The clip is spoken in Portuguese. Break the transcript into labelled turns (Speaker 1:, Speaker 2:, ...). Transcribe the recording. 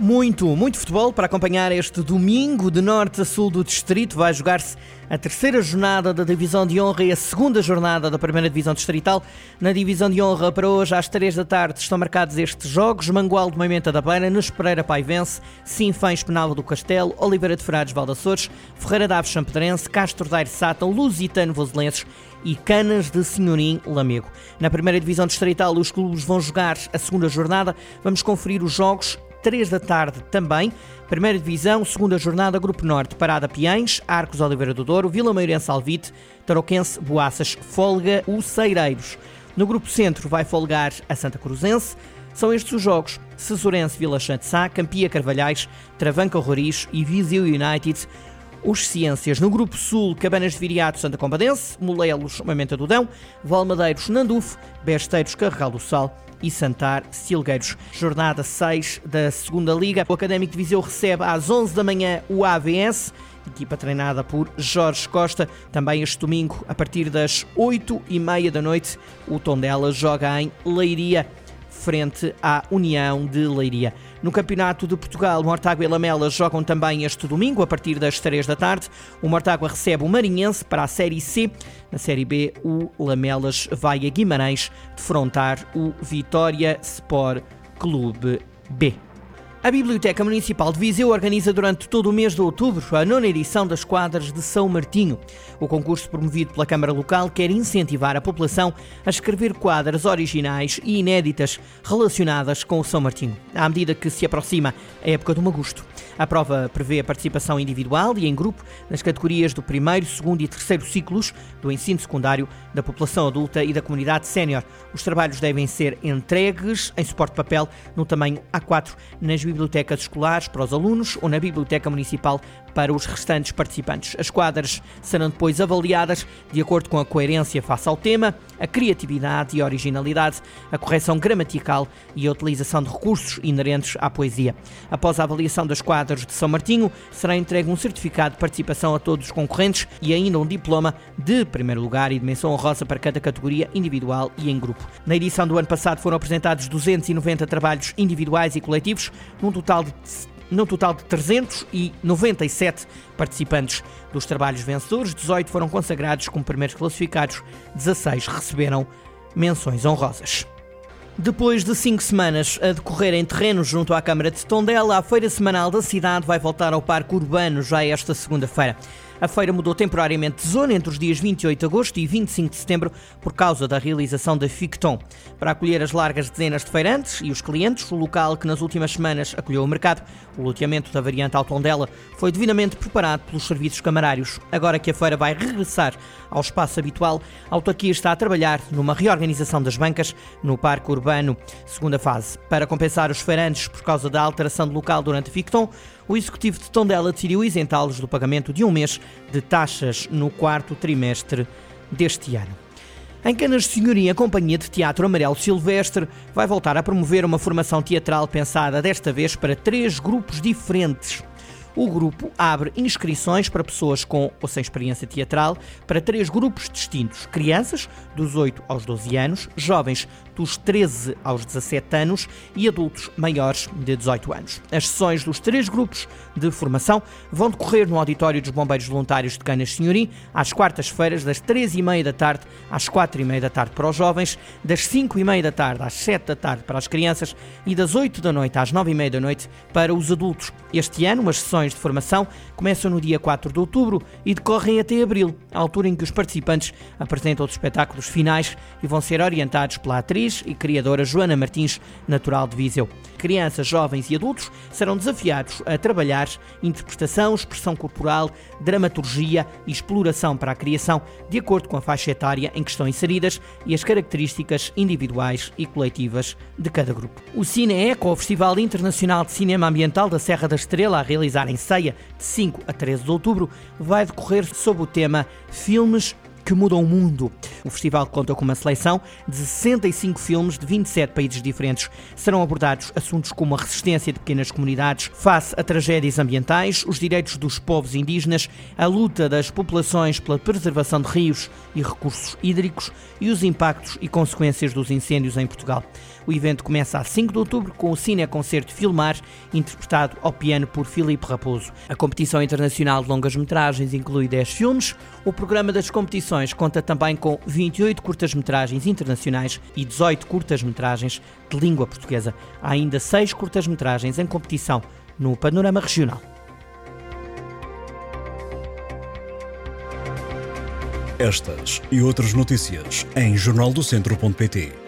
Speaker 1: Muito, muito futebol para acompanhar este domingo de norte a sul do distrito. Vai jogar-se a terceira jornada da Divisão de Honra e a segunda jornada da primeira Divisão Distrital. Na Divisão de Honra, para hoje, às três da tarde, estão marcados estes jogos: Mangual de Moimenta da Beira, Nespereira Paivense, Sinfãs Penal do Castelo, Oliveira de Frades Valdaçores, Ferreira da Aves Champedrense, Castro Daire Sátão, Lusitano Voselenses e Canas de Senhorim Lamego. Na primeira divisão distrital, os clubes vão jogar a segunda jornada. Vamos conferir os jogos 3 da tarde também. Primeira Divisão, segunda jornada, Grupo Norte, Parada Piães, Arcos Oliveira do Douro, Vila Meirense Alvite, Tarouquense, Boaças, Folga, Uceireiros. No Grupo Centro vai folgar a Santa Cruzense. São estes os jogos: Cesurense, Vila Sá, Campia Carvalhais, Travanca Roriz e Viseu United. Os Ciências no Grupo Sul, Cabanas de Viriato, Santa Combadense, Molelos, Mamenta do Dão, Valmadeiros, Nandufo, Besteiros, Carregal do Sal e Santar Silgueiros. Jornada 6 da Segunda Liga. O Académico de Viseu recebe às 11 da manhã o AVS equipa treinada por Jorge Costa. Também este domingo, a partir das 8 e meia da noite, o Tondela joga em Leiria frente à União de Leiria. No Campeonato de Portugal, Mortágua e Lamela jogam também este domingo, a partir das 3 da tarde. O Mortágua recebe o Marinhense para a Série C. Na Série B, o Lamelas vai a Guimarães defrontar o Vitória Sport Clube B. A Biblioteca Municipal de Viseu organiza durante todo o mês de outubro a nona edição das quadras de São Martinho. O concurso promovido pela Câmara Local quer incentivar a população a escrever quadras originais e inéditas relacionadas com o São Martinho, à medida que se aproxima a época do Magusto. A prova prevê a participação individual e em grupo nas categorias do primeiro, segundo e terceiro ciclos do ensino secundário, da população adulta e da comunidade sénior. Os trabalhos devem ser entregues em suporte de papel no tamanho A4 nas bibliotecas escolares para os alunos ou na biblioteca municipal para os restantes participantes. As quadras serão depois avaliadas de acordo com a coerência face ao tema, a criatividade e a originalidade, a correção gramatical e a utilização de recursos inerentes à poesia. Após a avaliação das quadras de São Martinho, será entregue um certificado de participação a todos os concorrentes e ainda um diploma de primeiro lugar e de menção honrosa para cada categoria individual e em grupo. Na edição do ano passado foram apresentados 290 trabalhos individuais e coletivos, num total de no total de 397 participantes dos trabalhos vencedores, 18 foram consagrados como primeiros classificados, 16 receberam menções honrosas. Depois de cinco semanas a decorrer em terreno junto à Câmara de Tondela, a Feira Semanal da cidade vai voltar ao Parque Urbano já esta segunda-feira. A feira mudou temporariamente de zona entre os dias 28 de agosto e 25 de setembro por causa da realização da Ficton. Para acolher as largas dezenas de feirantes e os clientes, o local que nas últimas semanas acolheu o mercado, o loteamento da variante Altondela, foi devidamente preparado pelos serviços camarários. Agora que a feira vai regressar ao espaço habitual, a autarquia está a trabalhar numa reorganização das bancas no Parque Urbano, segunda fase. Para compensar os feirantes por causa da alteração de local durante a Ficton, o Executivo de Tondela decidiu isentá-los do pagamento de um mês de taxas no quarto trimestre deste ano. Em Canas de Senhoria, a Companhia de Teatro Amarelo Silvestre vai voltar a promover uma formação teatral pensada desta vez para três grupos diferentes. O grupo abre inscrições para pessoas com ou sem experiência teatral para três grupos distintos: crianças, dos 8 aos 12 anos, jovens, dos 13 aos 17 anos e adultos maiores de 18 anos. As sessões dos três grupos de formação vão decorrer no Auditório dos Bombeiros Voluntários de Canas Senhorim, às quartas-feiras, das 13h30 da tarde às 4h30 da tarde para os jovens, das 5h30 da tarde às 7 da tarde para as crianças e das 8 da noite às 9h30 da noite para os adultos. Este ano, as sessões de formação começam no dia 4 de outubro e decorrem até abril, a altura em que os participantes apresentam os espetáculos finais e vão ser orientados pela atriz e criadora Joana Martins, natural de Viseu. Crianças, jovens e adultos serão desafiados a trabalhar interpretação, expressão corporal, dramaturgia e exploração para a criação, de acordo com a faixa etária em que estão inseridas e as características individuais e coletivas de cada grupo. O Cine Eco, o Festival Internacional de Cinema Ambiental da Serra da Estrela, a realizar em Ceia de 5 a 13 de outubro, vai decorrer sob o tema Filmes que mudam o mundo. O festival conta com uma seleção de 65 filmes de 27 países diferentes. Serão abordados assuntos como a resistência de pequenas comunidades face a tragédias ambientais, os direitos dos povos indígenas, a luta das populações pela preservação de rios e recursos hídricos e os impactos e consequências dos incêndios em Portugal. O evento começa a 5 de outubro com o Cine Concerto Filmar, interpretado ao piano por Filipe Raposo. A competição internacional de longas-metragens inclui 10 filmes. O programa das competições conta também com 28 curtas-metragens internacionais e 18 curtas-metragens de língua portuguesa. Há ainda 6 curtas-metragens em competição no panorama regional.
Speaker 2: Estas e outras notícias em jornaldocentro.pt